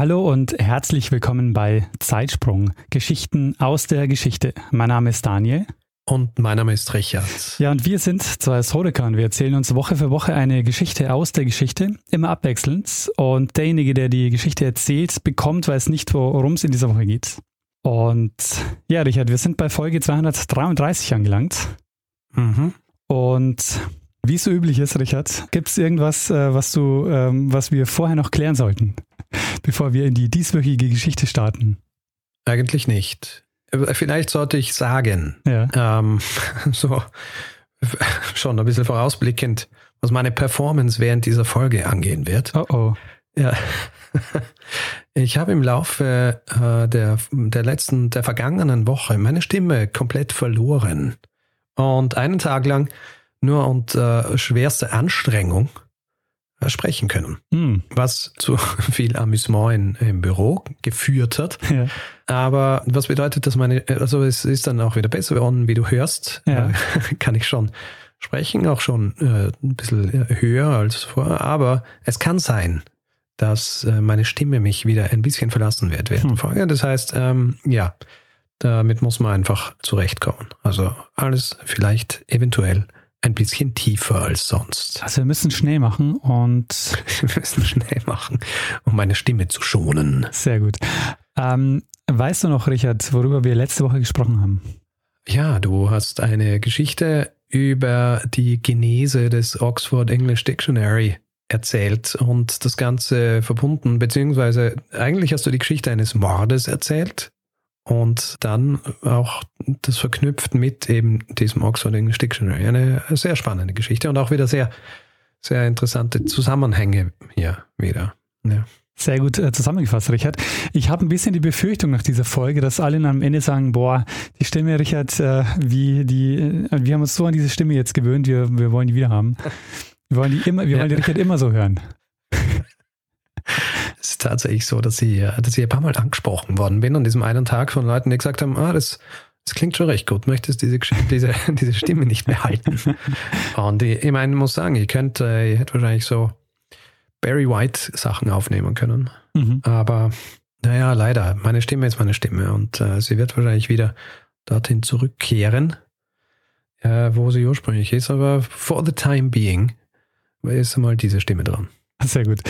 Hallo und herzlich willkommen bei Zeitsprung, Geschichten aus der Geschichte. Mein Name ist Daniel. Und mein Name ist Richard. Ja, und wir sind zwei Historiker und wir erzählen uns Woche für Woche eine Geschichte aus der Geschichte, immer abwechselnd. Und derjenige, der die Geschichte erzählt, bekommt, weiß nicht, worum es in dieser Woche geht. Und ja, Richard, wir sind bei Folge 233 angelangt. Mhm. Und wie es so üblich ist, Richard, gibt es irgendwas, äh, was du, ähm, was wir vorher noch klären sollten? bevor wir in die dieswöchige Geschichte starten? Eigentlich nicht. Vielleicht sollte ich sagen, ja. ähm, so schon ein bisschen vorausblickend, was meine Performance während dieser Folge angehen wird. Oh oh. Ja. Ich habe im Laufe äh, der, der letzten, der vergangenen Woche meine Stimme komplett verloren. Und einen Tag lang nur unter schwerster Anstrengung sprechen können. Mhm. Was zu viel Amüsement in, im Büro geführt hat. Ja. Aber was bedeutet das meine, also es ist dann auch wieder besser geworden, wie du hörst, ja. äh, kann ich schon sprechen, auch schon äh, ein bisschen höher als vorher. Aber es kann sein, dass äh, meine Stimme mich wieder ein bisschen verlassen wird während hm. der Folge. Das heißt, ähm, ja, damit muss man einfach zurechtkommen. Also alles vielleicht eventuell ein bisschen tiefer als sonst. Also wir müssen Schnee machen und wir müssen Schnee machen, um meine Stimme zu schonen. Sehr gut. Ähm, weißt du noch, Richard, worüber wir letzte Woche gesprochen haben? Ja, du hast eine Geschichte über die Genese des Oxford English Dictionary erzählt und das Ganze verbunden, beziehungsweise eigentlich hast du die Geschichte eines Mordes erzählt und dann auch das verknüpft mit eben diesem Oxford English Dictionary. Eine sehr spannende Geschichte und auch wieder sehr, sehr interessante Zusammenhänge hier wieder. Ja. Sehr gut äh, zusammengefasst, Richard. Ich habe ein bisschen die Befürchtung nach dieser Folge, dass alle am Ende sagen, boah, die Stimme, Richard, äh, wie die, äh, wir haben uns so an diese Stimme jetzt gewöhnt, wir, wir wollen die wieder haben. Wir wollen die immer, wir wollen die Richard immer so hören es ist tatsächlich so, dass ich, dass ich ein paar Mal angesprochen worden bin an diesem einen Tag von Leuten, die gesagt haben, ah, das, das klingt schon recht gut, möchtest diese, diese, diese Stimme nicht behalten. Und ich, ich meine, ich muss sagen, ich könnte, ich hätte wahrscheinlich so Barry White Sachen aufnehmen können. Mhm. Aber naja, leider, meine Stimme ist meine Stimme und äh, sie wird wahrscheinlich wieder dorthin zurückkehren, äh, wo sie ursprünglich ist. Aber for the time being ist einmal diese Stimme dran. Sehr gut.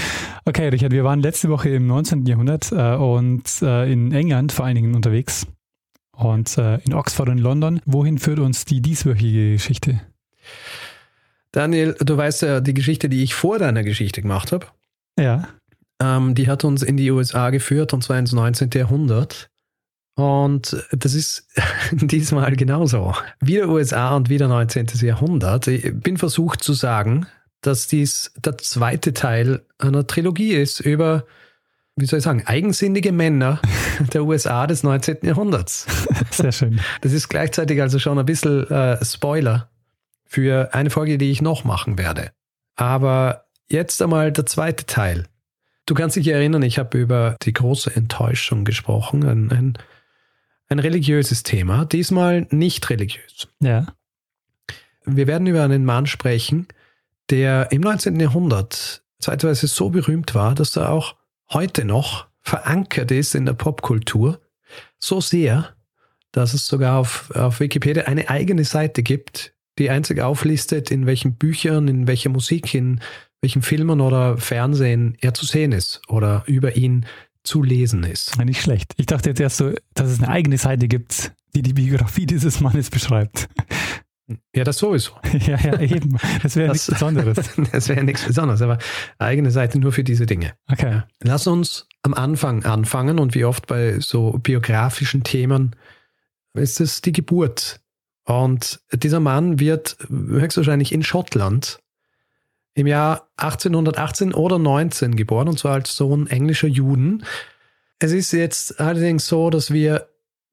Okay, Richard, wir waren letzte Woche im 19. Jahrhundert äh, und äh, in England vor allen Dingen unterwegs und äh, in Oxford und London. Wohin führt uns die dieswöchige Geschichte? Daniel, du weißt ja die Geschichte, die ich vor deiner Geschichte gemacht habe. Ja. Ähm, die hat uns in die USA geführt und zwar ins 19. Jahrhundert. Und das ist diesmal genauso. Wieder USA und wieder 19. Jahrhundert. Ich bin versucht zu sagen, dass dies der zweite Teil einer Trilogie ist über, wie soll ich sagen, eigensinnige Männer der USA des 19. Jahrhunderts. Sehr schön. Das ist gleichzeitig also schon ein bisschen äh, Spoiler für eine Folge, die ich noch machen werde. Aber jetzt einmal der zweite Teil. Du kannst dich erinnern, ich habe über die große Enttäuschung gesprochen, ein, ein, ein religiöses Thema, diesmal nicht religiös. Ja. Wir werden über einen Mann sprechen, der im 19. Jahrhundert zeitweise so berühmt war, dass er auch heute noch verankert ist in der Popkultur. So sehr, dass es sogar auf, auf Wikipedia eine eigene Seite gibt, die einzig auflistet, in welchen Büchern, in welcher Musik, in welchen Filmen oder Fernsehen er zu sehen ist oder über ihn zu lesen ist. Nicht schlecht. Ich dachte jetzt erst so, dass es eine eigene Seite gibt, die die Biografie dieses Mannes beschreibt. Ja, das sowieso. ja, ja, eben. Das wäre nichts Besonderes. das wäre nichts Besonderes, aber eigene Seite nur für diese Dinge. Okay. Lass uns am Anfang anfangen und wie oft bei so biografischen Themen ist es die Geburt. Und dieser Mann wird höchstwahrscheinlich in Schottland im Jahr 1818 oder 19 geboren, und zwar als Sohn englischer Juden. Es ist jetzt allerdings so, dass wir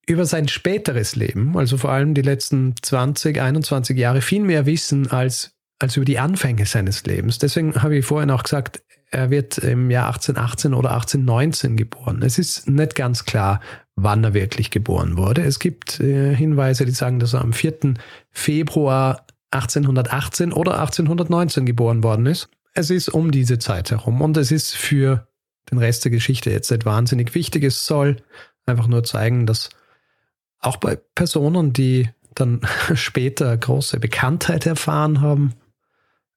über sein späteres Leben, also vor allem die letzten 20, 21 Jahre, viel mehr wissen als, als über die Anfänge seines Lebens. Deswegen habe ich vorhin auch gesagt, er wird im Jahr 1818 oder 1819 geboren. Es ist nicht ganz klar, wann er wirklich geboren wurde. Es gibt äh, Hinweise, die sagen, dass er am 4. Februar 1818 oder 1819 geboren worden ist. Es ist um diese Zeit herum und es ist für den Rest der Geschichte jetzt nicht wahnsinnig wichtig. Es soll einfach nur zeigen, dass auch bei Personen, die dann später große Bekanntheit erfahren haben,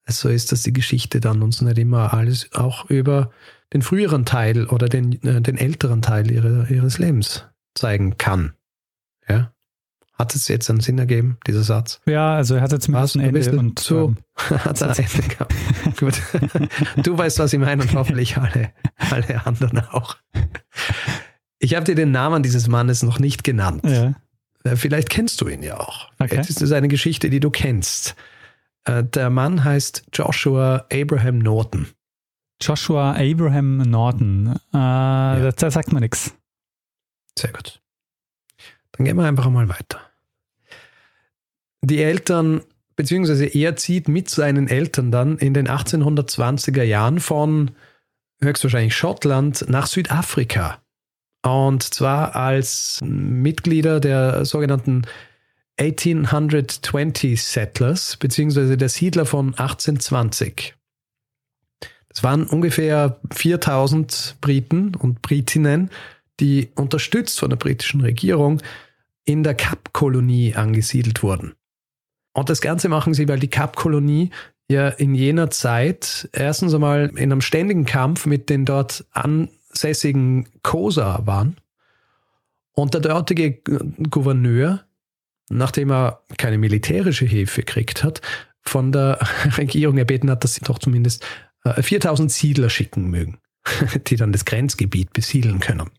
es so ist, dass die Geschichte dann uns nicht immer alles auch über den früheren Teil oder den, äh, den älteren Teil ihre, ihres Lebens zeigen kann. Ja? Hat es jetzt einen Sinn ergeben, dieser Satz? Ja, also er hat jetzt Was, ein Ende und so, ähm, hat ein Ende gehabt. Gut. Du weißt, was ich meine und hoffentlich alle, alle anderen auch. Ich habe dir den Namen dieses Mannes noch nicht genannt. ja. Äh, Vielleicht kennst du ihn ja auch. Okay. Jetzt ist es eine Geschichte, die du kennst. Äh, Der Mann heißt Joshua Abraham Norton. Joshua Abraham Norton. Äh, da, da sagt man nichts. Sehr gut. Dann gehen wir einfach mal weiter. Die Eltern, beziehungsweise er zieht mit seinen Eltern dann in den 1820er Jahren von höchstwahrscheinlich Schottland nach Südafrika. Und zwar als Mitglieder der sogenannten 1820 Settlers, beziehungsweise der Siedler von 1820. Es waren ungefähr 4000 Briten und Britinnen, die unterstützt von der britischen Regierung in der Kapkolonie angesiedelt wurden. Und das Ganze machen sie, weil die Kapkolonie ja in jener Zeit erstens einmal in einem ständigen Kampf mit den dort ansässigen Kosa waren. Und der dortige Gouverneur, nachdem er keine militärische Hilfe gekriegt hat, von der Regierung erbeten hat, dass sie doch zumindest äh, 4000 Siedler schicken mögen, die dann das Grenzgebiet besiedeln können.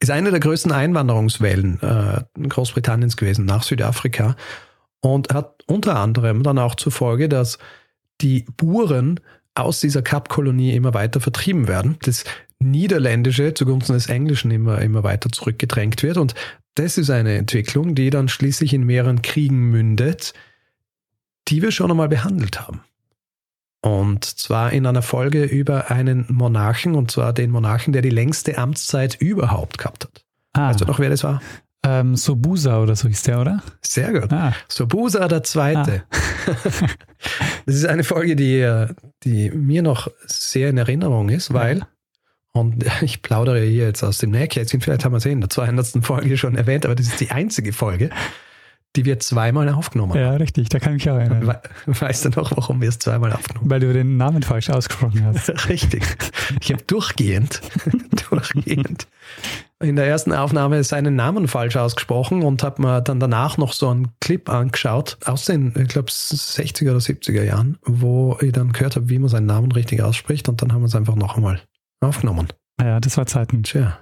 Ist eine der größten Einwanderungswellen äh, Großbritanniens gewesen nach Südafrika und hat unter anderem dann auch zur Folge, dass die Buren aus dieser Kapkolonie immer weiter vertrieben werden. Das Niederländische zugunsten des Englischen immer, immer weiter zurückgedrängt wird. Und das ist eine Entwicklung, die dann schließlich in mehreren Kriegen mündet, die wir schon einmal behandelt haben. Und zwar in einer Folge über einen Monarchen, und zwar den Monarchen, der die längste Amtszeit überhaupt gehabt hat. Ah, Weißt du noch, wer das war? ähm, Sobusa oder so hieß der, oder? Sehr gut. Ah, Sobusa der Zweite. das ist eine Folge, die, äh, die mir noch sehr in Erinnerung ist, weil, und ich plaudere hier jetzt aus dem Nähkästchen, vielleicht haben wir es in der 200. Folge schon erwähnt, aber das ist die einzige Folge, die wir zweimal aufgenommen haben. ja, richtig, da kann ich mich auch erinnern. We weißt du noch, warum wir es zweimal aufgenommen haben? Weil du den Namen falsch ausgesprochen hast. Richtig. Ich habe durchgehend, durchgehend in der ersten Aufnahme seinen Namen falsch ausgesprochen und habe mir dann danach noch so einen Clip angeschaut aus den, ich glaube, 60er oder 70er Jahren, wo ich dann gehört habe, wie man seinen Namen richtig ausspricht und dann haben wir es einfach noch einmal aufgenommen. Ja, das war Zeiten. Tja,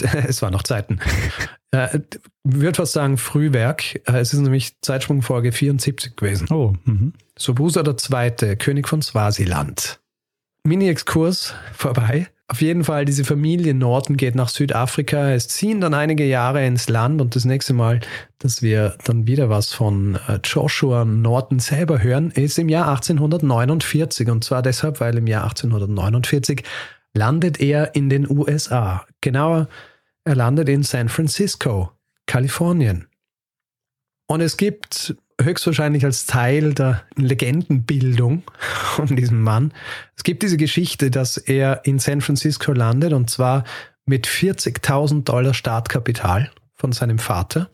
es waren noch Zeiten. äh, würde fast sagen Frühwerk. Äh, Es ist nämlich Zeitsprungfolge 74 gewesen. Oh, mhm. Sobusa II., König von Swasiland. Mini-Exkurs vorbei. Auf jeden Fall, diese Familie Norton geht nach Südafrika. Es ziehen dann einige Jahre ins Land und das nächste Mal, dass wir dann wieder was von äh, Joshua Norton selber hören, ist im Jahr 1849. Und zwar deshalb, weil im Jahr 1849 landet er in den USA. Genauer, er landet in San Francisco, Kalifornien. Und es gibt höchstwahrscheinlich als Teil der Legendenbildung von diesem Mann, es gibt diese Geschichte, dass er in San Francisco landet und zwar mit 40.000 Dollar Startkapital von seinem Vater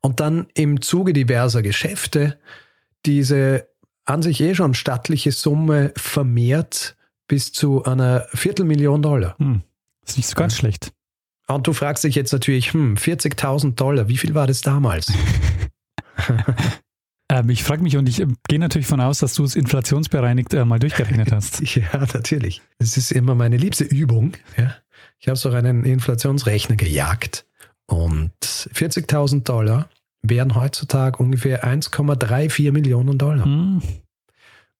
und dann im Zuge diverser Geschäfte diese an sich eh schon stattliche Summe vermehrt bis zu einer Viertelmillion Dollar. Hm. Ist nicht so ganz schlecht. Und du fragst dich jetzt natürlich, hm, 40.000 Dollar, wie viel war das damals? Ähm, ich frage mich und ich äh, gehe natürlich von aus, dass du es inflationsbereinigt äh, mal durchgerechnet hast. Ja, natürlich. Das ist immer meine liebste Übung. Ja. Ich habe so einen Inflationsrechner gejagt und 40.000 Dollar wären heutzutage ungefähr 1,34 Millionen Dollar. Hm.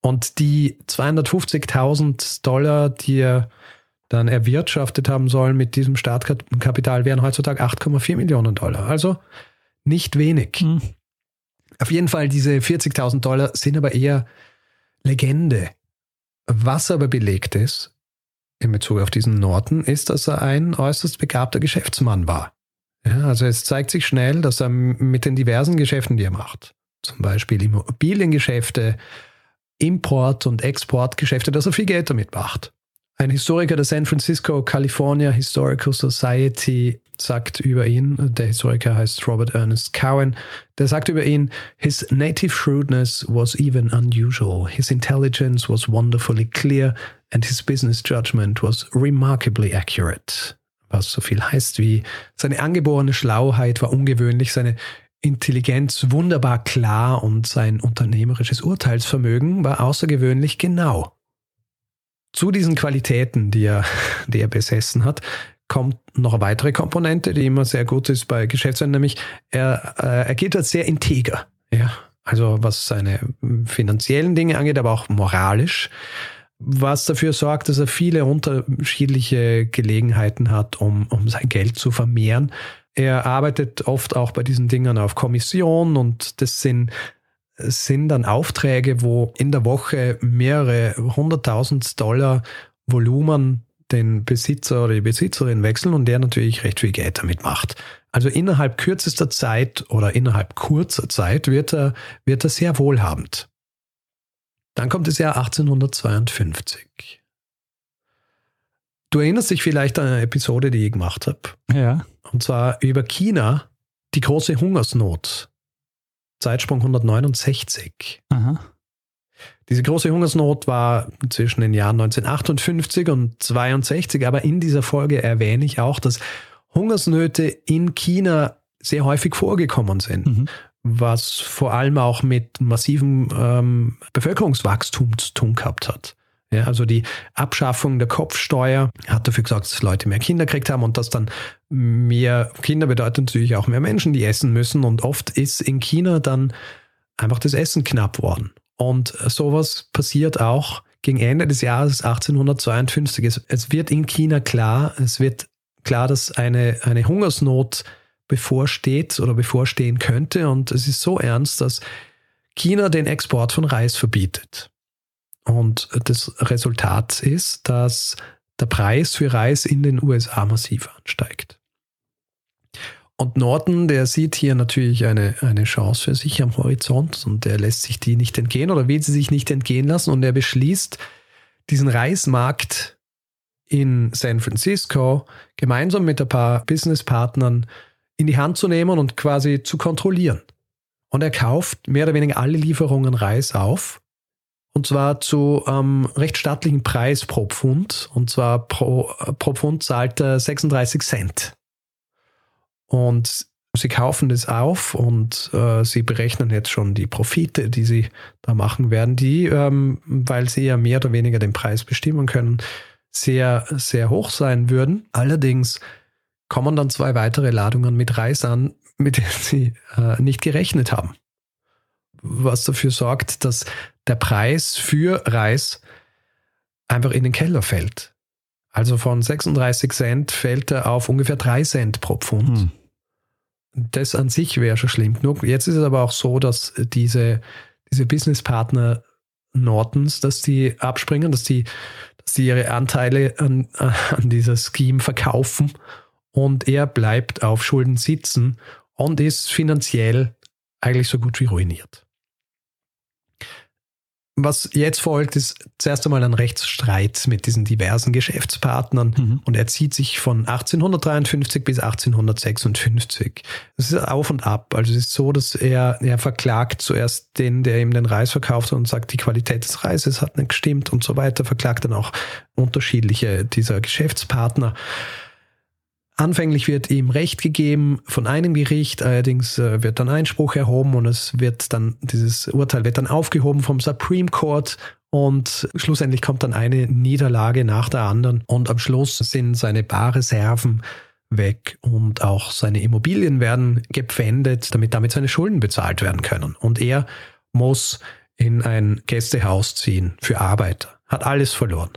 Und die 250.000 Dollar, die er dann erwirtschaftet haben soll mit diesem Startkapital, wären heutzutage 8,4 Millionen Dollar. Also nicht wenig. Mhm. Auf jeden Fall, diese 40.000 Dollar sind aber eher Legende. Was aber belegt ist, in Bezug auf diesen Norton, ist, dass er ein äußerst begabter Geschäftsmann war. Ja, also es zeigt sich schnell, dass er mit den diversen Geschäften, die er macht, zum Beispiel Immobiliengeschäfte, Import- und Exportgeschäfte, dass er viel Geld damit macht. Ein Historiker der San Francisco California Historical Society sagt über ihn, der Historiker heißt Robert Ernest Cowan, der sagt über ihn, his native shrewdness was even unusual, his intelligence was wonderfully clear and his business judgment was remarkably accurate. Was so viel heißt wie, seine angeborene Schlauheit war ungewöhnlich, seine Intelligenz wunderbar klar und sein unternehmerisches Urteilsvermögen war außergewöhnlich genau. Zu diesen Qualitäten, die er, die er besessen hat, kommt noch eine weitere Komponente, die immer sehr gut ist bei Geschäftsleuten, nämlich er, äh, er geht als sehr integer. Ja, also was seine finanziellen Dinge angeht, aber auch moralisch, was dafür sorgt, dass er viele unterschiedliche Gelegenheiten hat, um, um sein Geld zu vermehren. Er arbeitet oft auch bei diesen Dingen auf Kommission und das sind sind dann Aufträge, wo in der Woche mehrere hunderttausend Dollar Volumen den Besitzer oder die Besitzerin wechseln und der natürlich recht viel Geld damit macht. Also innerhalb kürzester Zeit oder innerhalb kurzer Zeit wird er, wird er sehr wohlhabend. Dann kommt das Jahr 1852. Du erinnerst dich vielleicht an eine Episode, die ich gemacht habe. Ja. Und zwar über China, die große Hungersnot Zeitsprung 169. Aha. Diese große Hungersnot war zwischen den Jahren 1958 und 62, aber in dieser Folge erwähne ich auch, dass Hungersnöte in China sehr häufig vorgekommen sind, mhm. was vor allem auch mit massivem ähm, Bevölkerungswachstum zu tun gehabt hat. Ja, also die Abschaffung der Kopfsteuer hat dafür gesorgt, dass Leute mehr Kinder gekriegt haben und dass dann mehr Kinder bedeutet natürlich auch mehr Menschen, die essen müssen. Und oft ist in China dann einfach das Essen knapp worden. Und sowas passiert auch gegen Ende des Jahres 1852. Es, es wird in China klar, es wird klar, dass eine, eine Hungersnot bevorsteht oder bevorstehen könnte. Und es ist so ernst, dass China den Export von Reis verbietet. Und das Resultat ist, dass der Preis für Reis in den USA massiv ansteigt. Und Norton, der sieht hier natürlich eine, eine Chance für sich am Horizont und der lässt sich die nicht entgehen oder will sie sich nicht entgehen lassen und er beschließt, diesen Reismarkt in San Francisco gemeinsam mit ein paar Businesspartnern in die Hand zu nehmen und quasi zu kontrollieren. Und er kauft mehr oder weniger alle Lieferungen Reis auf und zwar zu ähm, recht stattlichen Preis pro Pfund. Und zwar pro, pro Pfund zahlt er 36 Cent. Und sie kaufen das auf und äh, sie berechnen jetzt schon die Profite, die sie da machen werden, die, ähm, weil sie ja mehr oder weniger den Preis bestimmen können, sehr, sehr hoch sein würden. Allerdings kommen dann zwei weitere Ladungen mit Reis an, mit denen sie äh, nicht gerechnet haben. Was dafür sorgt, dass der Preis für Reis einfach in den Keller fällt. Also von 36 Cent fällt er auf ungefähr 3 Cent pro Pfund. Hm. Das an sich wäre schon schlimm genug. Jetzt ist es aber auch so, dass diese, diese Businesspartner Nortons, dass die abspringen, dass die, dass die ihre Anteile an, an dieser Scheme verkaufen und er bleibt auf Schulden sitzen und ist finanziell eigentlich so gut wie ruiniert. Was jetzt folgt, ist zuerst einmal ein Rechtsstreit mit diesen diversen Geschäftspartnern mhm. und er zieht sich von 1853 bis 1856. Es ist auf und ab. Also es ist so, dass er, er verklagt zuerst den, der ihm den Reis verkauft und sagt, die Qualität des Reises hat nicht gestimmt und so weiter, verklagt dann auch unterschiedliche dieser Geschäftspartner. Anfänglich wird ihm Recht gegeben von einem Gericht, allerdings äh, wird dann Einspruch erhoben und es wird dann, dieses Urteil wird dann aufgehoben vom Supreme Court und schlussendlich kommt dann eine Niederlage nach der anderen und am Schluss sind seine Barreserven weg und auch seine Immobilien werden gepfändet, damit damit seine Schulden bezahlt werden können. Und er muss in ein Gästehaus ziehen für Arbeiter. Hat alles verloren.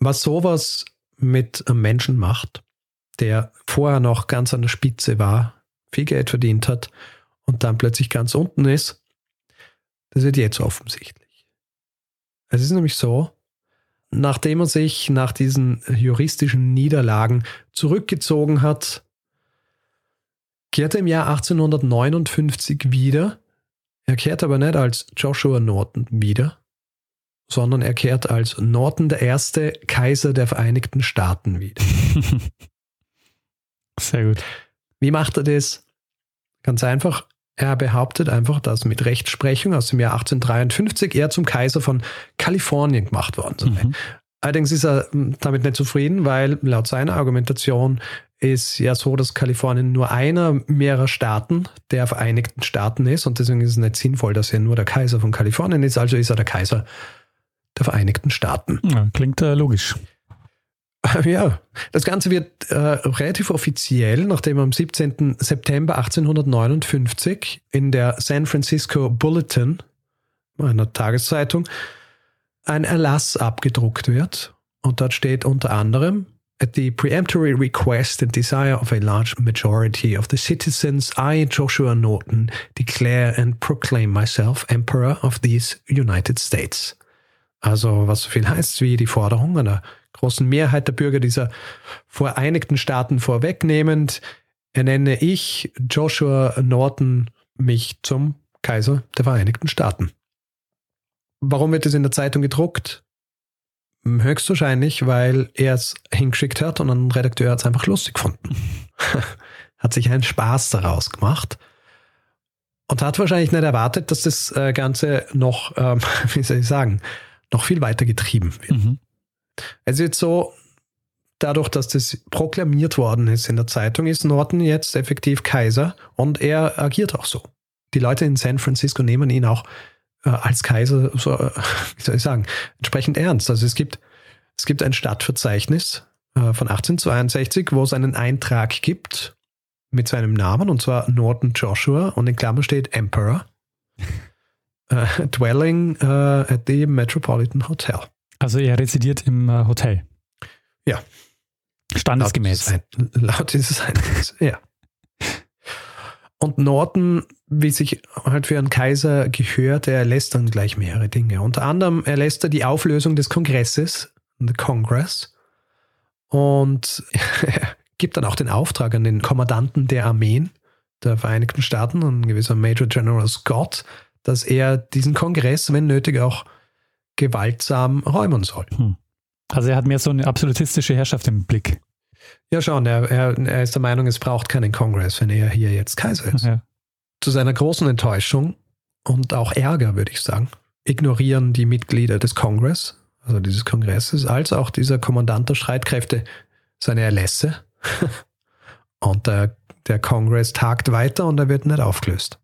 Was sowas mit einem Menschen macht, der vorher noch ganz an der Spitze war, viel Geld verdient hat und dann plötzlich ganz unten ist, das wird jetzt offensichtlich. Es ist nämlich so, nachdem er sich nach diesen juristischen Niederlagen zurückgezogen hat, kehrte im Jahr 1859 wieder. Er kehrt aber nicht als Joshua Norton wieder, sondern er kehrt als Norton der erste Kaiser der Vereinigten Staaten wieder. Sehr gut. Wie macht er das? Ganz einfach. Er behauptet einfach, dass mit Rechtsprechung aus dem Jahr 1853 er zum Kaiser von Kalifornien gemacht worden sei. Mhm. Allerdings ist er hm, damit nicht zufrieden, weil laut seiner Argumentation ist ja so, dass Kalifornien nur einer mehrerer Staaten der Vereinigten Staaten ist und deswegen ist es nicht sinnvoll, dass er nur der Kaiser von Kalifornien ist, also ist er der Kaiser der Vereinigten Staaten. Ja, klingt äh, logisch. Ja, das Ganze wird äh, relativ offiziell, nachdem am 17. September 1859 in der San Francisco Bulletin, einer Tageszeitung, ein Erlass abgedruckt wird. Und dort steht unter anderem, At the preemptory request and desire of a large majority of the citizens, I, Joshua Norton, declare and proclaim myself Emperor of these United States. Also, was so viel heißt wie die Forderung einer großen Mehrheit der Bürger dieser Vereinigten Staaten vorwegnehmend, ernenne ich, Joshua Norton, mich zum Kaiser der Vereinigten Staaten. Warum wird es in der Zeitung gedruckt? Höchstwahrscheinlich, weil er es hingeschickt hat und ein Redakteur hat es einfach lustig gefunden. hat sich einen Spaß daraus gemacht und hat wahrscheinlich nicht erwartet, dass das äh, Ganze noch, ähm, wie soll ich sagen, noch viel weiter getrieben wird. Mhm. Es ist jetzt so, dadurch, dass das proklamiert worden ist in der Zeitung, ist Norton jetzt effektiv Kaiser und er agiert auch so. Die Leute in San Francisco nehmen ihn auch äh, als Kaiser, so, äh, wie soll ich sagen, entsprechend ernst. Also es gibt, es gibt ein Stadtverzeichnis äh, von 1862, wo es einen Eintrag gibt mit seinem Namen, und zwar Norton Joshua, und in Klammer steht Emperor, äh, dwelling äh, at the Metropolitan Hotel. Also er residiert im äh, Hotel. Ja. Standesgemäß. Laut dieses Eintrags, ja. Und Norton, wie sich halt für einen Kaiser gehört, er lässt dann gleich mehrere Dinge. Unter anderem er lässt er die Auflösung des Kongresses, the Congress, und gibt dann auch den Auftrag an den Kommandanten der Armeen der Vereinigten Staaten, ein gewisser Major General Scott, dass er diesen Kongress, wenn nötig, auch gewaltsam räumen soll. Hm. Also er hat mehr so eine absolutistische Herrschaft im Blick. Ja, schon. Er, er, er ist der Meinung, es braucht keinen Kongress, wenn er hier jetzt Kaiser ist. Ja. Zu seiner großen Enttäuschung und auch Ärger, würde ich sagen, ignorieren die Mitglieder des Kongress, also dieses Kongresses, als auch dieser Kommandant der Streitkräfte seine Erlässe. und der, der Kongress tagt weiter und er wird nicht aufgelöst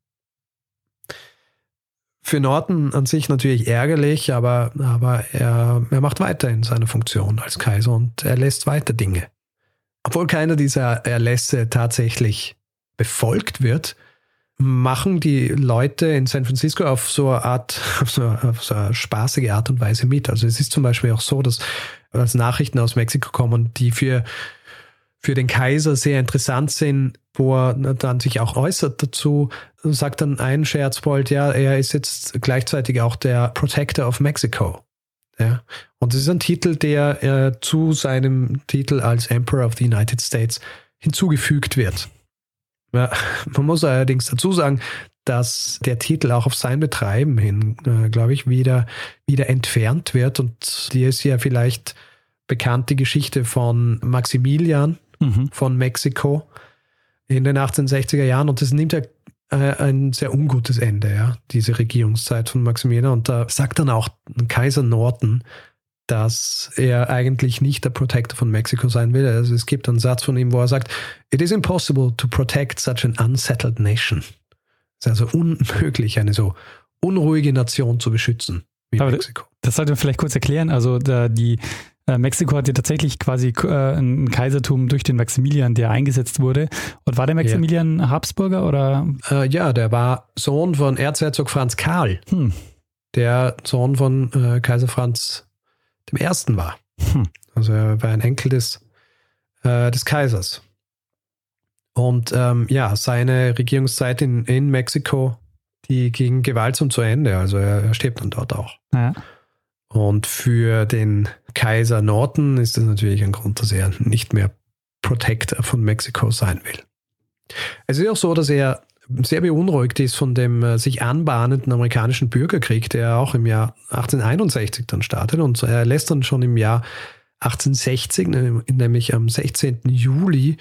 für Norton an sich natürlich ärgerlich, aber, aber er, er macht weiter in seiner Funktion als Kaiser und er lässt weiter Dinge. Obwohl keiner dieser Erlässe tatsächlich befolgt wird, machen die Leute in San Francisco auf so eine Art, auf so eine, auf so eine spaßige Art und Weise mit. Also es ist zum Beispiel auch so, dass als Nachrichten aus Mexiko kommen, die für für den Kaiser sehr interessant sind, wo er dann sich auch äußert dazu, sagt dann ein Scherzbold, ja, er ist jetzt gleichzeitig auch der Protector of Mexico. Ja. Und das ist ein Titel, der äh, zu seinem Titel als Emperor of the United States hinzugefügt wird. Ja, man muss allerdings dazu sagen, dass der Titel auch auf sein Betreiben hin, äh, glaube ich, wieder, wieder entfernt wird. Und die ist ja vielleicht bekannte Geschichte von Maximilian, mhm. von Mexiko in den 1860er Jahren und das nimmt ja äh, ein sehr ungutes Ende, ja, diese Regierungszeit von Maximilian. Und da sagt dann auch Kaiser Norton, dass er eigentlich nicht der Protector von Mexiko sein will. Also es gibt einen Satz von ihm, wo er sagt, It is impossible to protect such an unsettled nation. Es ist also unmöglich, eine so unruhige Nation zu beschützen wie Aber Mexiko. Das sollte man vielleicht kurz erklären. Also da die Äh, Mexiko hatte tatsächlich quasi äh, ein Kaisertum durch den Maximilian, der eingesetzt wurde. Und war der Maximilian ja. Habsburger oder? Äh, ja, der war Sohn von Erzherzog Franz Karl, hm. der Sohn von äh, Kaiser Franz dem Ersten war. Hm. Also er war ein Enkel des, äh, des Kaisers. Und ähm, ja, seine Regierungszeit in, in Mexiko, die ging gewaltsam zu Ende. Also er, er stirbt dann dort auch. Ja. Und für den Kaiser Norton ist das natürlich ein Grund, dass er nicht mehr Protector von Mexiko sein will. Es ist auch so, dass er sehr beunruhigt ist von dem äh, sich anbahnenden amerikanischen Bürgerkrieg, der auch im Jahr 1861 dann startet. Und er lässt dann schon im Jahr 1860, nämlich am 16. Juli,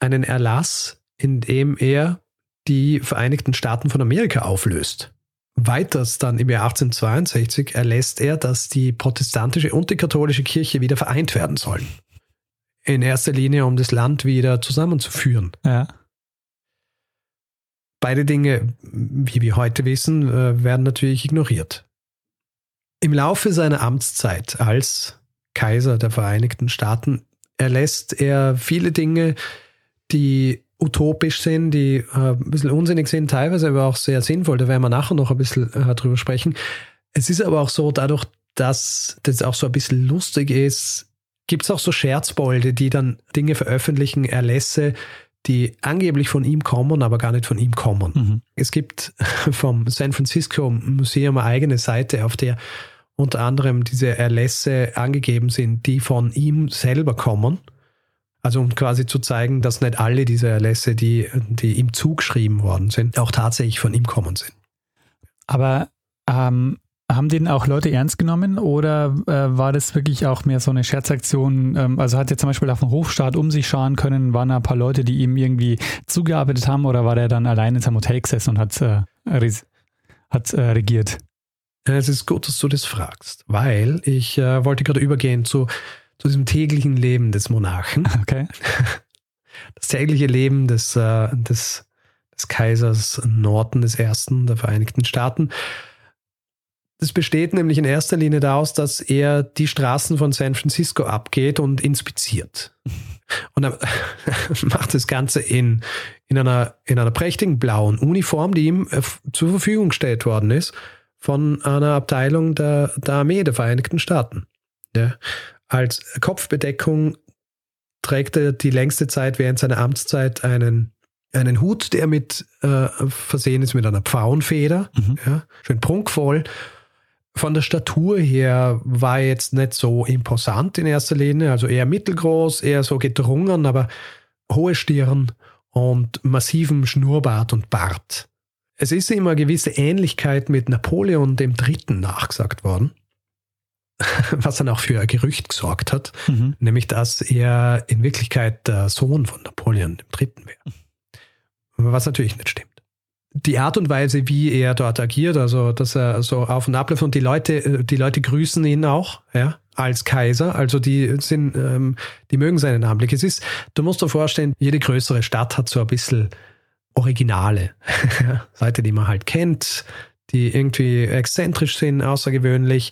einen Erlass, in dem er die Vereinigten Staaten von Amerika auflöst. Weiters dann im Jahr 1862 erlässt er, dass die protestantische und die katholische Kirche wieder vereint werden sollen. In erster Linie, um das Land wieder zusammenzuführen. Ja. Beide Dinge, wie wir heute wissen, äh, werden natürlich ignoriert. Im Laufe seiner Amtszeit als Kaiser der Vereinigten Staaten erlässt er viele Dinge, die utopisch sind, die äh, ein bisschen unsinnig sind, teilweise aber auch sehr sinnvoll. Da werden wir nachher noch ein bisschen äh, drüber sprechen. Es ist aber auch so, dadurch, dass das auch so ein bisschen lustig ist, gibt es auch so Scherzbolde, die dann Dinge veröffentlichen, Erlässe, die angeblich von ihm kommen, aber gar nicht von ihm kommen. Mhm. Es gibt vom San Francisco Museum eine eigene Seite, auf der unter anderem diese Erlässe angegeben sind, die von ihm selber kommen. Also um quasi zu zeigen, dass nicht alle diese Erlässe, die, die ihm zugeschrieben worden sind, auch tatsächlich von ihm kommen sind. Aber ähm, haben den auch Leute ernst genommen oder äh, war das wirklich auch mehr so eine Scherzaktion? Ähm, also hat er zum Beispiel auf dem Hofstaat um sich schauen können, waren da ein paar Leute, die ihm irgendwie zugearbeitet haben oder war der dann allein in seinem Hotel gesessen und hat, äh, hat äh, regiert? Es ist gut, dass du das fragst, weil ich äh, wollte gerade übergehen zu zu diesem täglichen Leben des Monarchen. Okay. Das tägliche Leben des, äh, des, des Kaisers Norton des Ersten der Vereinigten Staaten. Das besteht nämlich in erster Linie daraus, dass er die Straßen von San Francisco abgeht und inspiziert. Und er macht das Ganze in, in, einer, in einer prächtigen blauen Uniform, die ihm äh, zur Verfügung gestellt worden ist von einer Abteilung der, der Armee der Vereinigten Staaten. Ja. Als Kopfbedeckung trägt er die längste Zeit während seiner Amtszeit einen, einen Hut, der mit äh, versehen ist mit einer Pfauenfeder. Mhm. Ja, schön prunkvoll. Von der Statur her war er jetzt nicht so imposant in erster Linie, also eher mittelgroß, eher so gedrungen, aber hohe Stirn und massivem Schnurrbart und Bart. Es ist ihm eine gewisse Ähnlichkeit mit Napoleon dem Dritten nachgesagt worden. was dann auch für ein Gerücht gesorgt hat, mhm. nämlich dass er in Wirklichkeit der Sohn von Napoleon III. wäre. Was natürlich nicht stimmt. Die Art und Weise, wie er dort agiert, also dass er so auf und abläuft und die Leute, die Leute grüßen ihn auch, ja, als Kaiser. Also die sind, ähm, die mögen seinen Anblick. Es ist, du musst dir vorstellen, jede größere Stadt hat so ein bisschen Originale. Leute, die man halt kennt, die irgendwie exzentrisch sind, außergewöhnlich,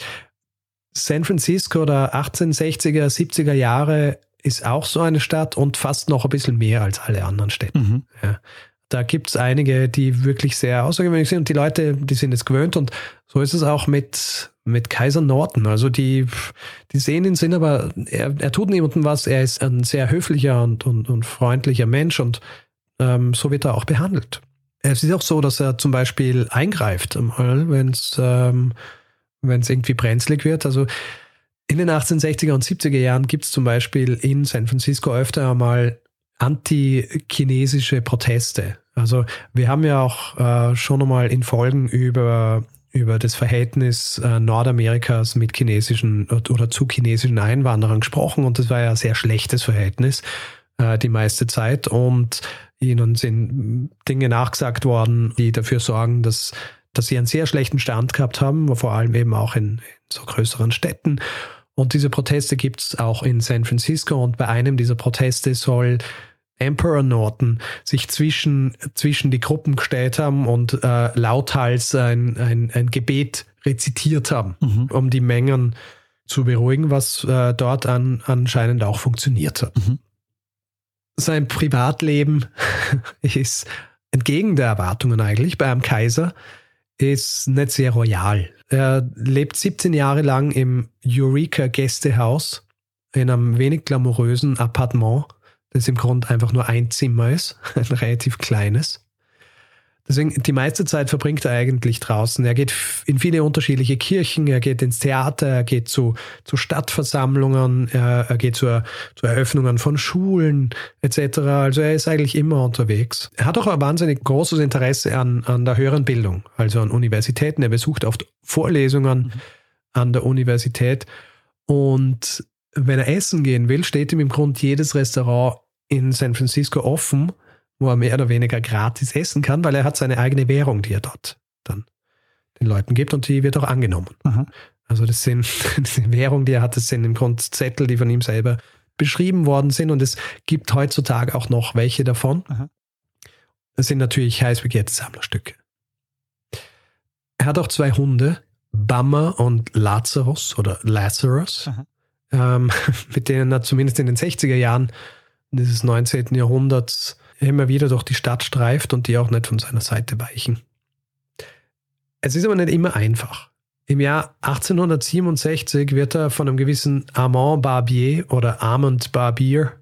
San Francisco der 1860er, 70er Jahre ist auch so eine Stadt und fast noch ein bisschen mehr als alle anderen Städte. Mhm. Ja. Da gibt es einige, die wirklich sehr außergewöhnlich sind und die Leute, die sind es gewöhnt und so ist es auch mit, mit Kaiser Norton. Also die, die sehen ihn, sind aber, er, er tut niemandem was, er ist ein sehr höflicher und, und, und freundlicher Mensch und ähm, so wird er auch behandelt. Es ist auch so, dass er zum Beispiel eingreift, wenn es ähm, wenn es irgendwie brenzlig wird. Also in den 1860er und 70er Jahren gibt es zum Beispiel in San Francisco öfter einmal anti-chinesische Proteste. Also wir haben ja auch äh, schon einmal in Folgen über, über das Verhältnis äh, Nordamerikas mit chinesischen oder zu chinesischen Einwanderern gesprochen und das war ja ein sehr schlechtes Verhältnis äh, die meiste Zeit und ihnen sind Dinge nachgesagt worden, die dafür sorgen, dass dass sie einen sehr schlechten Stand gehabt haben, vor allem eben auch in, in so größeren Städten. Und diese Proteste gibt es auch in San Francisco und bei einem dieser Proteste soll Emperor Norton sich zwischen, zwischen die Gruppen gestellt haben und äh, lauthals ein, ein, ein Gebet rezitiert haben, mhm. um die Mengen zu beruhigen, was äh, dort an, anscheinend auch funktioniert hat. Mhm. Sein Privatleben ist entgegen der Erwartungen eigentlich bei einem Kaiser ist nicht sehr royal. Er lebt 17 Jahre lang im Eureka Gästehaus in einem wenig glamourösen Appartement, das im Grunde einfach nur ein Zimmer ist, ein relativ kleines. Deswegen, die meiste Zeit verbringt er eigentlich draußen. Er geht in viele unterschiedliche Kirchen, er geht ins Theater, er geht zu, zu Stadtversammlungen, er, er geht zur, zu Eröffnungen von Schulen etc. Also er ist eigentlich immer unterwegs. Er hat auch ein wahnsinnig großes Interesse an, an der höheren Bildung, also an Universitäten. Er besucht oft Vorlesungen mhm. an der Universität. Und wenn er essen gehen will, steht ihm im Grunde jedes Restaurant in San Francisco offen wo er mehr oder weniger gratis essen kann, weil er hat seine eigene Währung, die er dort dann den Leuten gibt und die wird auch angenommen. Aha. Also das sind die Währung, die er hat, das sind im Grunde Zettel, die von ihm selber beschrieben worden sind und es gibt heutzutage auch noch welche davon. Aha. Das sind natürlich heiß begehrte Sammlerstücke. Er hat auch zwei Hunde, Bummer und Lazarus oder Lazarus, ähm, mit denen er zumindest in den 60er Jahren dieses 19. Jahrhunderts immer wieder durch die Stadt streift und die auch nicht von seiner Seite weichen. Es ist aber nicht immer einfach. Im Jahr 1867 wird er von einem gewissen Armand Barbier oder Armand Barbier,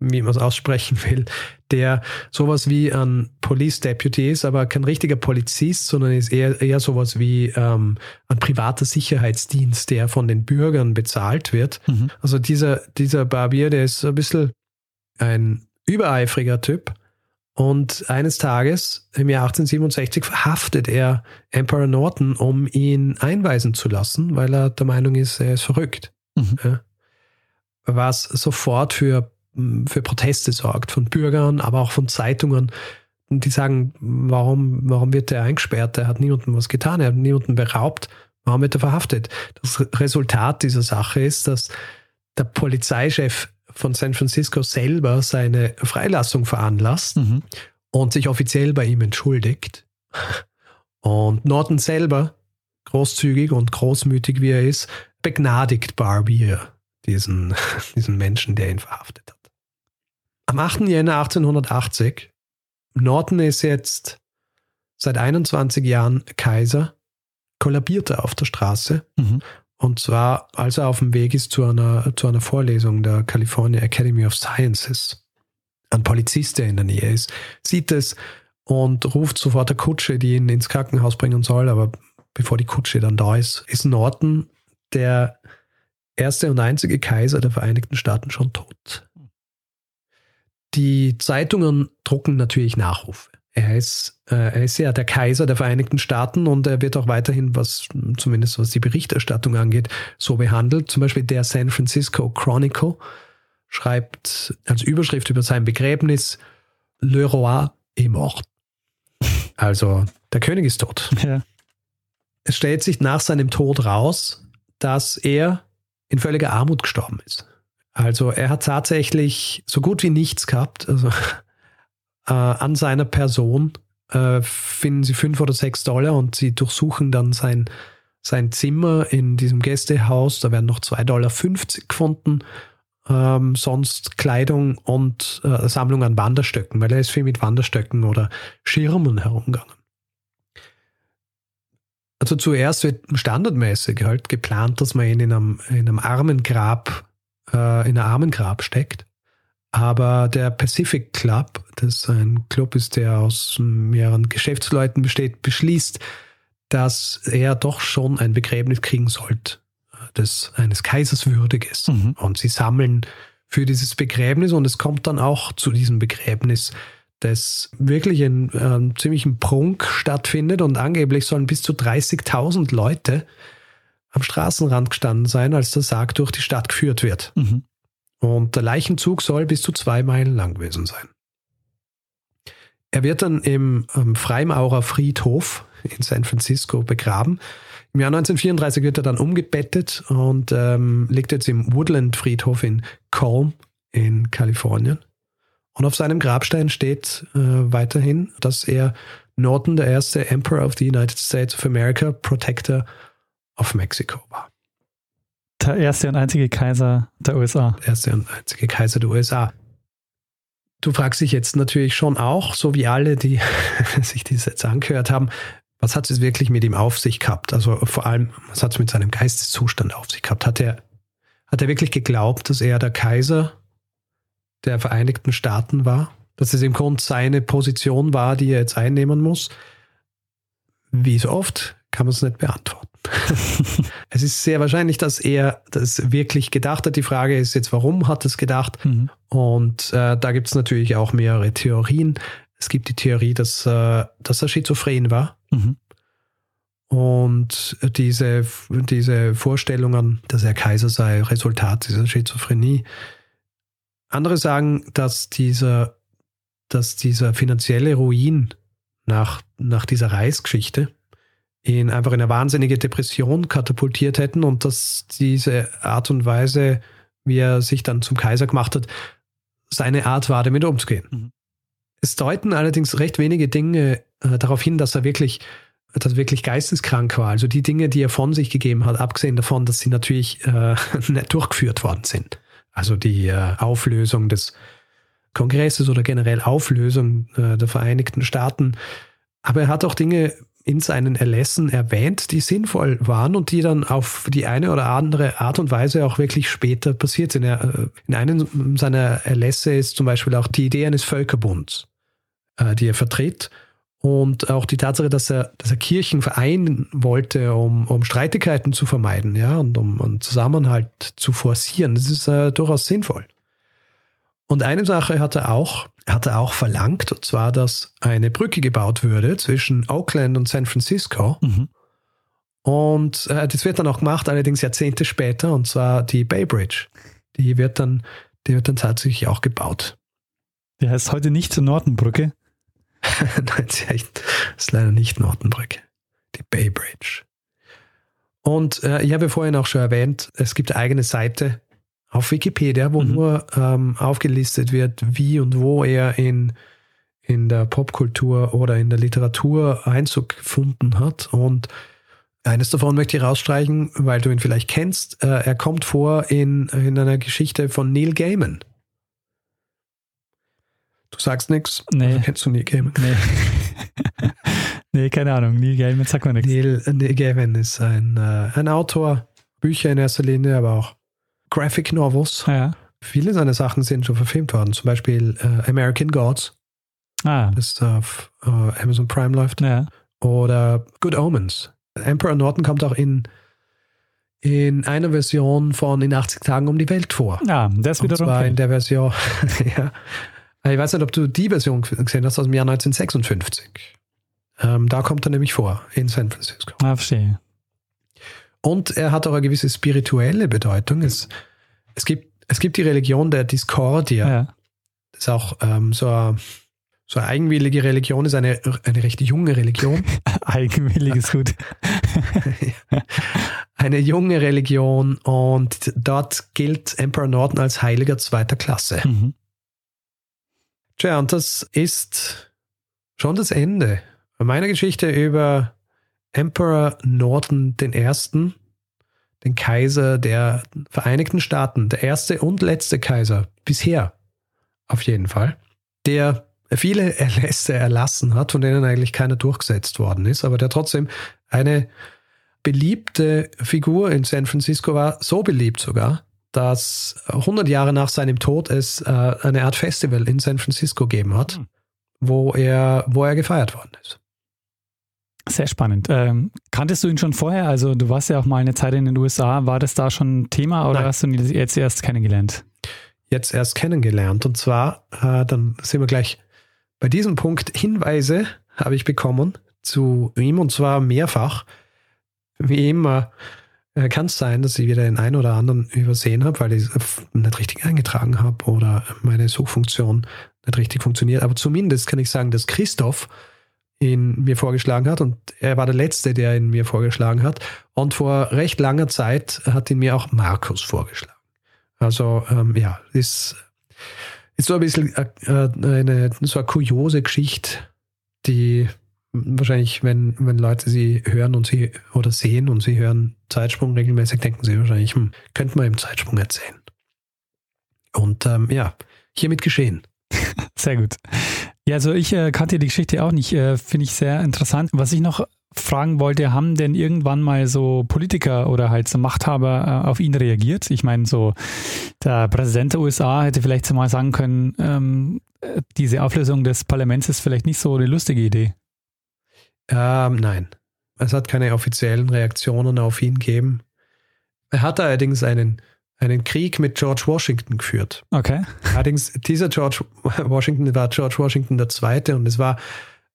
wie man es aussprechen will, der sowas wie ein Police Deputy ist, aber kein richtiger Polizist, sondern ist eher, eher sowas wie ähm, ein privater Sicherheitsdienst, der von den Bürgern bezahlt wird. Mhm. Also dieser, dieser Barbier, der ist ein bisschen ein übereifriger Typ und eines Tages im Jahr 1867 verhaftet er Emperor Norton, um ihn einweisen zu lassen, weil er der Meinung ist, er ist verrückt. Mhm. Ja. Was sofort für, für Proteste sorgt von Bürgern, aber auch von Zeitungen, die sagen, warum, warum wird er eingesperrt? Er hat niemandem was getan, er hat niemanden beraubt. Warum wird er verhaftet? Das Resultat dieser Sache ist, dass der Polizeichef von San Francisco selber seine Freilassung veranlasst mhm. und sich offiziell bei ihm entschuldigt. Und Norton selber, großzügig und großmütig wie er ist, begnadigt Barbier, diesen, diesen Menschen, der ihn verhaftet hat. Am 8. Jänner 1880, Norton ist jetzt seit 21 Jahren Kaiser, kollabiert er auf der Straße mhm. Und zwar, als er auf dem Weg ist zu einer, zu einer Vorlesung der California Academy of Sciences. Ein Polizist, der in der Nähe ist, sieht es und ruft sofort der Kutsche, die ihn ins Krankenhaus bringen soll. Aber bevor die Kutsche dann da ist, ist Norton, der erste und einzige Kaiser der Vereinigten Staaten, schon tot. Die Zeitungen drucken natürlich Nachrufe. Er ist, äh, er ist ja der Kaiser der Vereinigten Staaten und er wird auch weiterhin, was zumindest was die Berichterstattung angeht, so behandelt. Zum Beispiel der San Francisco Chronicle schreibt als Überschrift über sein Begräbnis Le Roi est mort. Also der König ist tot. Ja. Es stellt sich nach seinem Tod raus, dass er in völliger Armut gestorben ist. Also er hat tatsächlich so gut wie nichts gehabt. Also äh, an seiner Person äh, finden sie fünf oder sechs Dollar und sie durchsuchen dann sein, sein Zimmer in diesem Gästehaus. Da werden noch 2,50 Dollar gefunden. Ähm, sonst Kleidung und äh, Sammlung an Wanderstöcken, weil er ist viel mit Wanderstöcken oder Schirmen herumgegangen. Also zuerst wird standardmäßig halt geplant, dass man ihn in einem, in einem Armengrab, äh, in einem Armengrab steckt. Aber der Pacific Club, das ein Club ist, der aus mehreren Geschäftsleuten besteht, beschließt, dass er doch schon ein Begräbnis kriegen sollte, das eines Kaisers würdig ist. Mhm. Und sie sammeln für dieses Begräbnis und es kommt dann auch zu diesem Begräbnis, das wirklich in äh, ziemlichem Prunk stattfindet und angeblich sollen bis zu 30.000 Leute am Straßenrand gestanden sein, als der Sarg durch die Stadt geführt wird. Mhm. Und der Leichenzug soll bis zu zwei Meilen lang gewesen sein. Er wird dann im ähm, Freimaurer Friedhof in San Francisco begraben. Im Jahr 1934 wird er dann umgebettet und ähm, liegt jetzt im Woodland Friedhof in Colm in Kalifornien. Und auf seinem Grabstein steht äh, weiterhin, dass er Norton, der erste Emperor of the United States of America, Protector of Mexico war. Der erste und einzige Kaiser der USA. Der erste und einzige Kaiser der USA. Du fragst dich jetzt natürlich schon auch, so wie alle, die sich diese jetzt angehört haben, was hat es wirklich mit ihm auf sich gehabt? Also vor allem, was hat es mit seinem Geisteszustand auf sich gehabt? Hat er, hat er wirklich geglaubt, dass er der Kaiser der Vereinigten Staaten war? Dass es im Grunde seine Position war, die er jetzt einnehmen muss? Wie so oft kann man es nicht beantworten. es ist sehr wahrscheinlich, dass er das wirklich gedacht hat. Die Frage ist jetzt, warum hat er es gedacht? Mhm. Und äh, da gibt es natürlich auch mehrere Theorien. Es gibt die Theorie, dass, äh, dass er schizophren war. Mhm. Und diese, diese Vorstellungen, dass er Kaiser sei, Resultat dieser Schizophrenie. Andere sagen, dass dieser, dass dieser finanzielle Ruin nach, nach dieser Reisgeschichte ihn einfach in eine wahnsinnige Depression katapultiert hätten und dass diese Art und Weise, wie er sich dann zum Kaiser gemacht hat, seine Art war, damit umzugehen. Mhm. Es deuten allerdings recht wenige Dinge äh, darauf hin, dass er wirklich, dass er wirklich geisteskrank war. Also die Dinge, die er von sich gegeben hat, abgesehen davon, dass sie natürlich äh, nicht durchgeführt worden sind. Also die äh, Auflösung des Kongresses oder generell Auflösung äh, der Vereinigten Staaten. Aber er hat auch Dinge in seinen Erlässen erwähnt, die sinnvoll waren und die dann auf die eine oder andere Art und Weise auch wirklich später passiert sind. Äh, in einem seiner Erlässe ist zum Beispiel auch die Idee eines Völkerbunds, äh, die er vertritt. Und auch die Tatsache, dass er, dass er Kirchen vereinen wollte, um, um Streitigkeiten zu vermeiden, ja, und um, um Zusammenhalt zu forcieren. Das ist äh, durchaus sinnvoll. Und eine Sache hat er auch hat er auch verlangt, und zwar, dass eine Brücke gebaut würde zwischen Oakland und San Francisco. Mhm. Und äh, das wird dann auch gemacht, allerdings Jahrzehnte später, und zwar die Bay Bridge. Die wird dann, die wird dann tatsächlich auch gebaut. Die heißt heute nicht Nortonbrücke. Nein, sie heißt, ist leider nicht Nortonbrücke. Die Bay Bridge. Und äh, ich habe vorhin auch schon erwähnt, es gibt eine eigene Seite auf Wikipedia, wo mhm. nur ähm, aufgelistet wird, wie und wo er in, in der Popkultur oder in der Literatur Einzug gefunden hat. Und eines davon möchte ich rausstreichen, weil du ihn vielleicht kennst. Äh, er kommt vor in, in einer Geschichte von Neil Gaiman. Du sagst nichts? Nee. Also kennst du Neil Gaiman? Nee. nee, keine Ahnung. Neil Gaiman sagt mir nichts. Neil, Neil Gaiman ist ein, äh, ein Autor, Bücher in erster Linie, aber auch Graphic Novels. Ja. Viele seiner Sachen sind schon verfilmt worden. Zum Beispiel äh, American Gods. Ah. Das auf äh, Amazon Prime läuft. Ja. Oder Good Omens. Emperor Norton kommt auch in, in einer Version von In 80 Tagen um die Welt vor. Ja, das wieder Und zwar okay. in der Version, ja. Ich weiß nicht, ob du die Version gesehen hast aus dem Jahr 1956. Ähm, da kommt er nämlich vor, in San Francisco. Ah, verstehe. Und er hat auch eine gewisse spirituelle Bedeutung. Es, es, gibt, es gibt die Religion der Discordia. Ja. Das ist auch ähm, so, eine, so eine eigenwillige Religion, ist eine, eine recht junge Religion. Eigenwillig ist gut. eine junge Religion und dort gilt Emperor Norton als Heiliger zweiter Klasse. Mhm. Tja, und das ist schon das Ende meiner Geschichte über Emperor Norton I., den Kaiser der Vereinigten Staaten, der erste und letzte Kaiser bisher, auf jeden Fall, der viele Erlässe erlassen hat, von denen eigentlich keiner durchgesetzt worden ist, aber der trotzdem eine beliebte Figur in San Francisco war, so beliebt sogar, dass 100 Jahre nach seinem Tod es äh, eine Art Festival in San Francisco gegeben hat, hm. wo er, wo er gefeiert worden ist. Sehr spannend. Ähm, kanntest du ihn schon vorher? Also du warst ja auch mal eine Zeit in den USA. War das da schon ein Thema oder Nein. hast du ihn jetzt erst kennengelernt? Jetzt erst kennengelernt. Und zwar, äh, dann sind wir gleich bei diesem Punkt. Hinweise habe ich bekommen zu ihm und zwar mehrfach. Wie immer äh, kann es sein, dass ich wieder den einen oder anderen übersehen habe, weil ich es nicht richtig eingetragen habe oder meine Suchfunktion nicht richtig funktioniert. Aber zumindest kann ich sagen, dass Christoph ihn mir vorgeschlagen hat und er war der Letzte, der ihn mir vorgeschlagen hat. Und vor recht langer Zeit hat ihn mir auch Markus vorgeschlagen. Also ähm, ja, ist, ist so ein bisschen äh, eine, so eine kuriose Geschichte, die wahrscheinlich, wenn, wenn Leute sie hören und sie oder sehen und sie hören Zeitsprung regelmäßig, denken sie wahrscheinlich, hm, könnte man im Zeitsprung erzählen. Und ähm, ja, hiermit geschehen. Sehr gut. Ja, also ich äh, kannte die Geschichte auch nicht, äh, finde ich sehr interessant. Was ich noch fragen wollte, haben denn irgendwann mal so Politiker oder halt so Machthaber äh, auf ihn reagiert? Ich meine, so der Präsident der USA hätte vielleicht mal sagen können, ähm, äh, diese Auflösung des Parlaments ist vielleicht nicht so eine lustige Idee. Ähm, nein, es hat keine offiziellen Reaktionen auf ihn gegeben. Er hat allerdings einen, einen Krieg mit George Washington geführt. Okay. Allerdings, dieser George Washington war George Washington II. und es war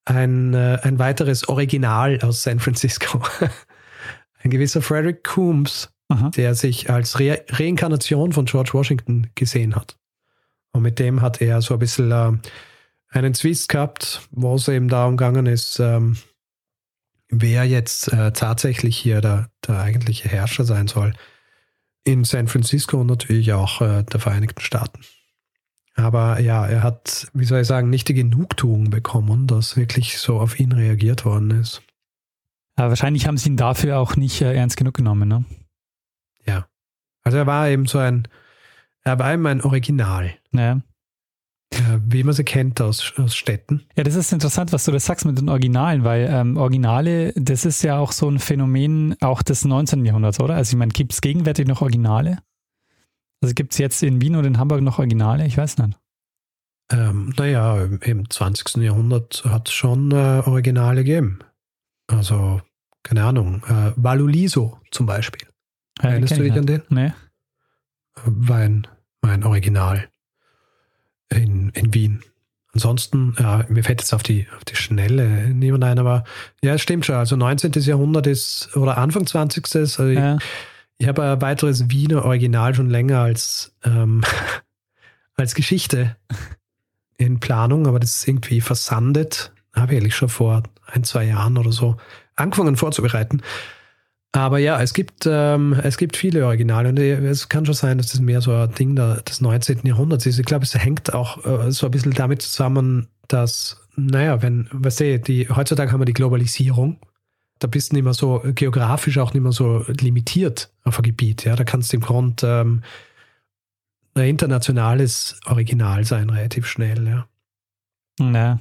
ein, äh, ein weiteres Original aus San Francisco. ein gewisser Frederick Coombs, Aha. der sich als Re Reinkarnation von George Washington gesehen hat. Und mit dem hat er so ein bisschen äh, einen Zwist gehabt, wo es eben darum gegangen ist, ähm, wer jetzt äh, tatsächlich hier der, der eigentliche Herrscher sein soll. In San Francisco und natürlich auch äh, der Vereinigten Staaten. Aber ja, er hat, wie soll ich sagen, nicht die Genugtuung bekommen, dass wirklich so auf ihn reagiert worden ist. Aber wahrscheinlich haben sie ihn dafür auch nicht äh, ernst genug genommen, ne? Ja. Also er war eben so ein, er war eben ein Original. Ja. Äh, wie man sie kennt aus, aus Städten. Ja, das ist interessant, was du das sagst mit den Originalen, weil ähm, Originale, das ist ja auch so ein Phänomen auch des 19. Jahrhunderts, oder? Also ich meine, gibt es gegenwärtig noch Originale? Also gibt es jetzt in Wien und in Hamburg noch Originale? Ich weiß nicht. Ähm, naja, im 20. Jahrhundert hat es schon äh, Originale gegeben. Also, keine Ahnung, äh, Valuliso zum Beispiel. Ja, Erinnerst du dich an den? Nee. War ein, war ein Original in, in Wien. Ansonsten, ja, mir fällt jetzt auf die, auf die Schnelle niemand ein, aber ja, es stimmt schon. Also 19. Jahrhundert ist, oder Anfang 20. Also ja. ich, ich habe ein weiteres Wiener Original schon länger als, ähm, als Geschichte in Planung, aber das ist irgendwie versandet. Habe ich eigentlich schon vor ein, zwei Jahren oder so angefangen vorzubereiten. Aber ja, es gibt, ähm, es gibt viele Originale und es kann schon sein, dass das mehr so ein Ding des 19. Jahrhunderts ist. Ich glaube, es hängt auch äh, so ein bisschen damit zusammen, dass, naja, wenn, weißt du, die, heutzutage haben wir die Globalisierung. Da bist du nicht mehr so geografisch auch nicht mehr so limitiert auf ein Gebiet. Ja, da kannst du im Grunde ähm, ein internationales Original sein, relativ schnell. Ja. Ja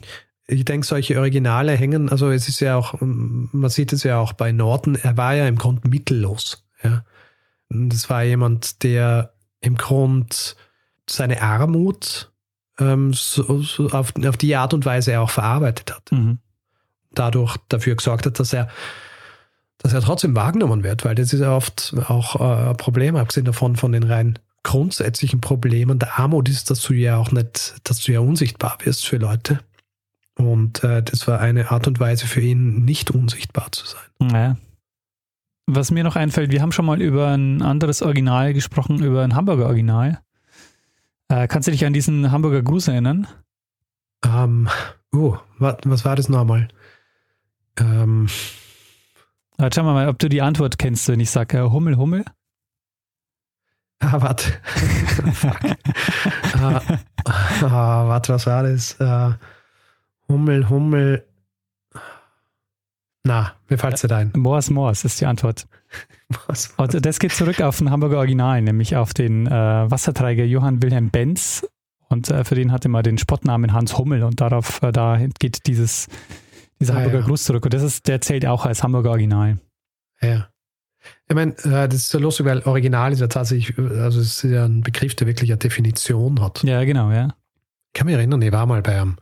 ich denke, solche Originale hängen, also es ist ja auch, man sieht es ja auch bei Norton, er war ja im Grunde mittellos. Ja. Das war jemand, der im Grund seine Armut ähm, so, so auf, auf die Art und Weise auch verarbeitet hat. Mhm. Dadurch dafür gesorgt hat, dass er, dass er trotzdem wahrgenommen wird, weil das ist ja oft auch äh, ein Problem, abgesehen davon von den rein grundsätzlichen Problemen der Armut ist, dass du ja auch nicht, dass du ja unsichtbar wirst für Leute. Und äh, das war eine Art und Weise für ihn, nicht unsichtbar zu sein. Ja. Was mir noch einfällt, wir haben schon mal über ein anderes Original gesprochen, über ein Hamburger Original. Äh, kannst du dich an diesen Hamburger Gruß erinnern? Ähm, oh, was, was war das nochmal? Ähm. Äh, schauen wir mal, ob du die Antwort kennst, wenn ich sage äh, Hummel, Hummel. Ah, warte. ah, ah, warte, was war das? Äh, Hummel, Hummel. Na, mir fällt es nicht ein. Moors, Moors ist die Antwort. Moors, Moors. Und das geht zurück auf ein Hamburger Original, nämlich auf den äh, Wasserträger Johann Wilhelm Benz. Und äh, für den hatte man den Spottnamen Hans Hummel und darauf äh, da geht dieses, dieser ah, Hamburger ja. Gruß zurück. Und das ist, der zählt auch als Hamburger Original. Ja. Ich meine, äh, das ist so lustig, weil Original ist ja tatsächlich, also es ist ja ein Begriff, der wirklich eine Definition hat. Ja, genau, ja. Ich kann mich erinnern, ich war mal bei einem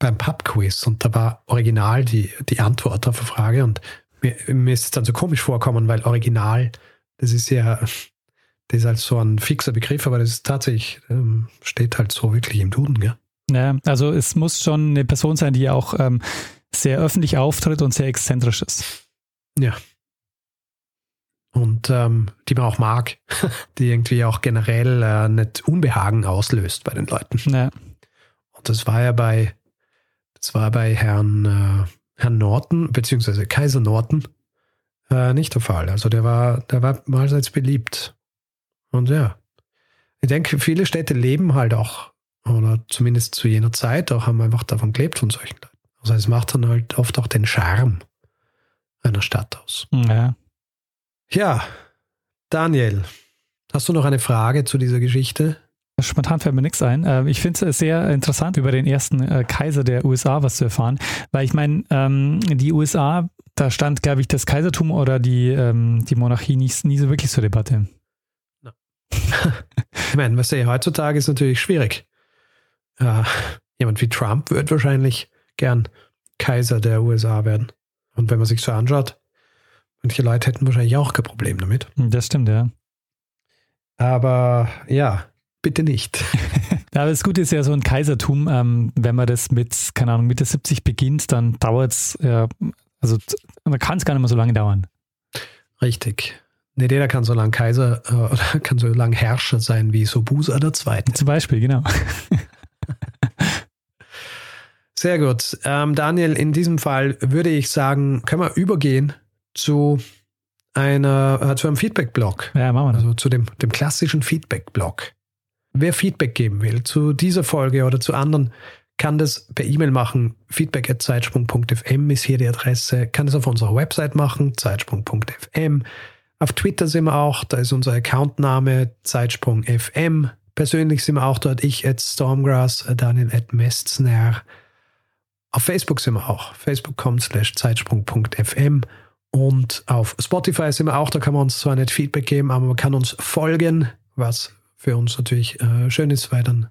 beim Pub-Quiz und da war original die, die Antwort auf die Frage und mir, mir ist es dann so komisch vorkommen, weil original, das ist ja, das ist halt so ein fixer Begriff, aber das ist tatsächlich, ähm, steht halt so wirklich im Duden, gell? Ja, also es muss schon eine Person sein, die auch ähm, sehr öffentlich auftritt und sehr exzentrisch ist. Ja. Und ähm, die man auch mag, die irgendwie auch generell äh, nicht Unbehagen auslöst bei den Leuten. Ja. Und das war ja bei das war bei Herrn, äh, Herrn Norton, beziehungsweise Kaiser Norton, äh, nicht der Fall. Also der war, der war malseits beliebt. Und ja, ich denke, viele Städte leben halt auch, oder zumindest zu jener Zeit auch, haben einfach davon gelebt von solchen Leuten. Also es macht dann halt oft auch den Charme einer Stadt aus. Ja. Ja, Daniel, hast du noch eine Frage zu dieser Geschichte? Spontan fällt mir nichts ein. Ähm, Ich finde es sehr interessant, über den ersten äh, Kaiser der USA was zu erfahren, weil ich meine, ähm, die USA, da stand, glaube ich, das Kaisertum oder die, ähm, die Monarchie nie, nie so wirklich zur Debatte. Ich meine, was ja heutzutage ist natürlich schwierig. Äh, jemand wie Trump wird wahrscheinlich gern Kaiser der USA werden. Und wenn man sich so anschaut, manche Leute hätten wahrscheinlich auch kein Problem damit. Das stimmt, ja. Aber ja, bitte nicht. Ja, aber das Gute ist ja so ein Kaisertum, ähm, wenn man das mit, keine Ahnung, Mitte 70 beginnt, dann dauert es, äh, also man kann es gar nicht mehr so lange dauern. Richtig. Nicht jeder kann so lang Kaiser äh, oder kann so lang Herrscher sein wie Sobusa der Zweite. Zum Beispiel, genau. Sehr gut. Ähm, Daniel, in diesem Fall würde ich sagen, können wir übergehen zu einer, äh, zu einem Feedback-Blog. Ja, machen wir das. Also zu dem, dem klassischen Feedback-Blog. Wer Feedback geben will zu dieser Folge oder zu anderen, kann das per E-Mail machen. Feedback.zeitsprung.fm ist hier die Adresse. Kann es auf unserer Website machen, zeitsprung.fm. Auf Twitter sind wir auch, da ist unser Accountname Zeitsprung.fm. Persönlich sind wir auch dort, ich at Stormgrass, Daniel at Mestner. Auf Facebook sind wir auch, facebook.com slash zeitsprung.fm. Und auf Spotify sind wir auch, da kann man uns zwar nicht Feedback geben, aber man kann uns folgen, was für uns natürlich äh, schön ist, weil dann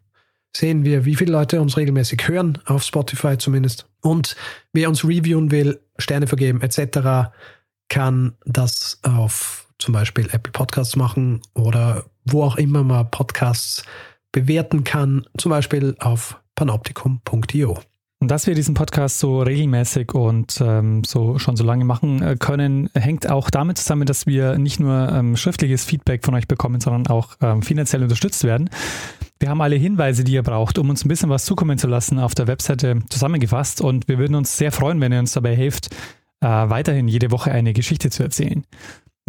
sehen wir, wie viele Leute uns regelmäßig hören, auf Spotify zumindest. Und wer uns reviewen will, Sterne vergeben etc., kann das auf zum Beispiel Apple Podcasts machen oder wo auch immer man Podcasts bewerten kann, zum Beispiel auf panoptikum.io. Und dass wir diesen Podcast so regelmäßig und ähm, so schon so lange machen äh, können, hängt auch damit zusammen, dass wir nicht nur ähm, schriftliches Feedback von euch bekommen, sondern auch ähm, finanziell unterstützt werden. Wir haben alle Hinweise, die ihr braucht, um uns ein bisschen was zukommen zu lassen, auf der Webseite zusammengefasst. Und wir würden uns sehr freuen, wenn ihr uns dabei helft, äh, weiterhin jede Woche eine Geschichte zu erzählen.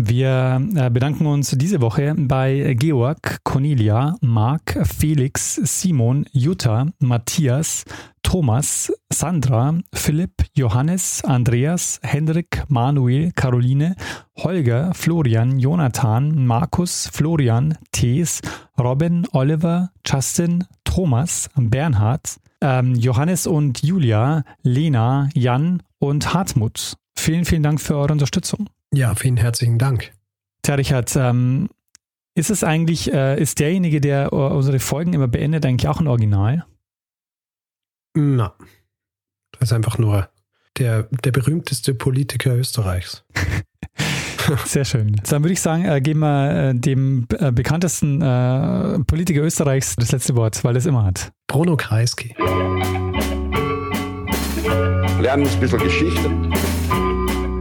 Wir äh, bedanken uns diese Woche bei Georg, Cornelia, Marc, Felix, Simon, Jutta, Matthias, Thomas, Sandra, Philipp, Johannes, Andreas, Hendrik, Manuel, Caroline, Holger, Florian, Jonathan, Markus, Florian, Thees, Robin, Oliver, Justin, Thomas, Bernhard, ähm, Johannes und Julia, Lena, Jan und Hartmut. Vielen, vielen Dank für eure Unterstützung. Ja, vielen herzlichen Dank. Tja, Richard, ähm, ist es eigentlich, äh, ist derjenige, der äh, unsere Folgen immer beendet, eigentlich auch ein Original? Na, das ist einfach nur der, der berühmteste Politiker Österreichs. Sehr schön. Dann würde ich sagen, äh, geben wir äh, dem äh, bekanntesten äh, Politiker Österreichs das letzte Wort, weil er es immer hat. Bruno Kreisky. Lernen ein bisschen Geschichte.